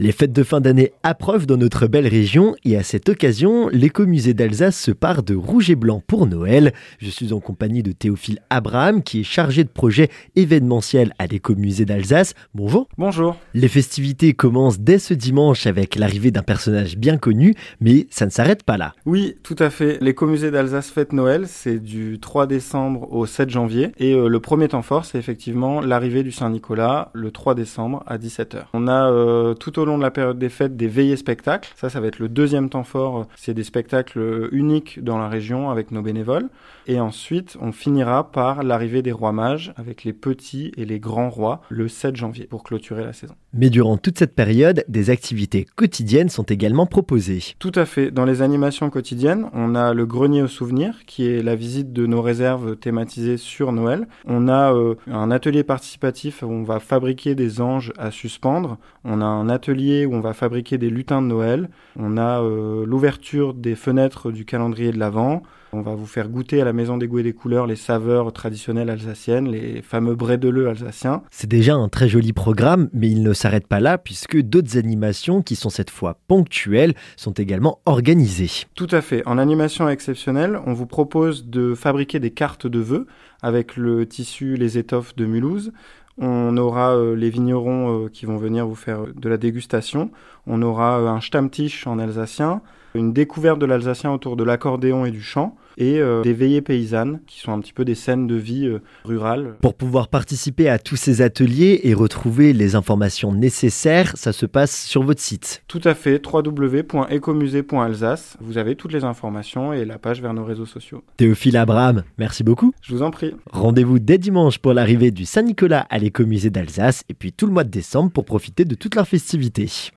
Les fêtes de fin d'année approuvent dans notre belle région et à cette occasion, l'écomusée d'Alsace se part de rouge et blanc pour Noël. Je suis en compagnie de Théophile Abraham qui est chargé de projet événementiel à l'écomusée d'Alsace. Bonjour. Bonjour. Les festivités commencent dès ce dimanche avec l'arrivée d'un personnage bien connu, mais ça ne s'arrête pas là. Oui, tout à fait. L'écomusée d'Alsace fête Noël, c'est du 3 décembre au 7 janvier et euh, le premier temps fort, c'est effectivement l'arrivée du Saint-Nicolas le 3 décembre à 17h. On a euh, tout au au de la période des fêtes des veillées spectacles. Ça, ça va être le deuxième temps fort. C'est des spectacles uniques dans la région avec nos bénévoles. Et ensuite, on finira par l'arrivée des rois mages avec les petits et les grands rois le 7 janvier pour clôturer la saison. Mais durant toute cette période, des activités quotidiennes sont également proposées. Tout à fait. Dans les animations quotidiennes, on a le grenier au souvenir qui est la visite de nos réserves thématisées sur Noël. On a euh, un atelier participatif où on va fabriquer des anges à suspendre. On a un atelier où on va fabriquer des lutins de Noël. On a euh, l'ouverture des fenêtres du calendrier de l'Avent. On va vous faire goûter à la Maison des Goûts et des Couleurs les saveurs traditionnelles alsaciennes, les fameux brédeleux alsaciens. C'est déjà un très joli programme, mais il ne s'arrête pas là puisque d'autres animations, qui sont cette fois ponctuelles, sont également organisées. Tout à fait. En animation exceptionnelle, on vous propose de fabriquer des cartes de vœux avec le tissu, les étoffes de Mulhouse. On aura euh, les vignerons euh, qui vont venir vous faire de la dégustation. On aura euh, un Stammtisch en alsacien, une découverte de l'alsacien autour de l'accordéon et du chant, et des veillées paysannes, qui sont un petit peu des scènes de vie rurale. Pour pouvoir participer à tous ces ateliers et retrouver les informations nécessaires, ça se passe sur votre site. Tout à fait, www.ecomusée.alsace. Vous avez toutes les informations et la page vers nos réseaux sociaux. Théophile Abraham, merci beaucoup. Je vous en prie. Rendez-vous dès dimanche pour l'arrivée du Saint-Nicolas à l'écomusée d'Alsace et puis tout le mois de décembre pour profiter de toutes leurs festivités.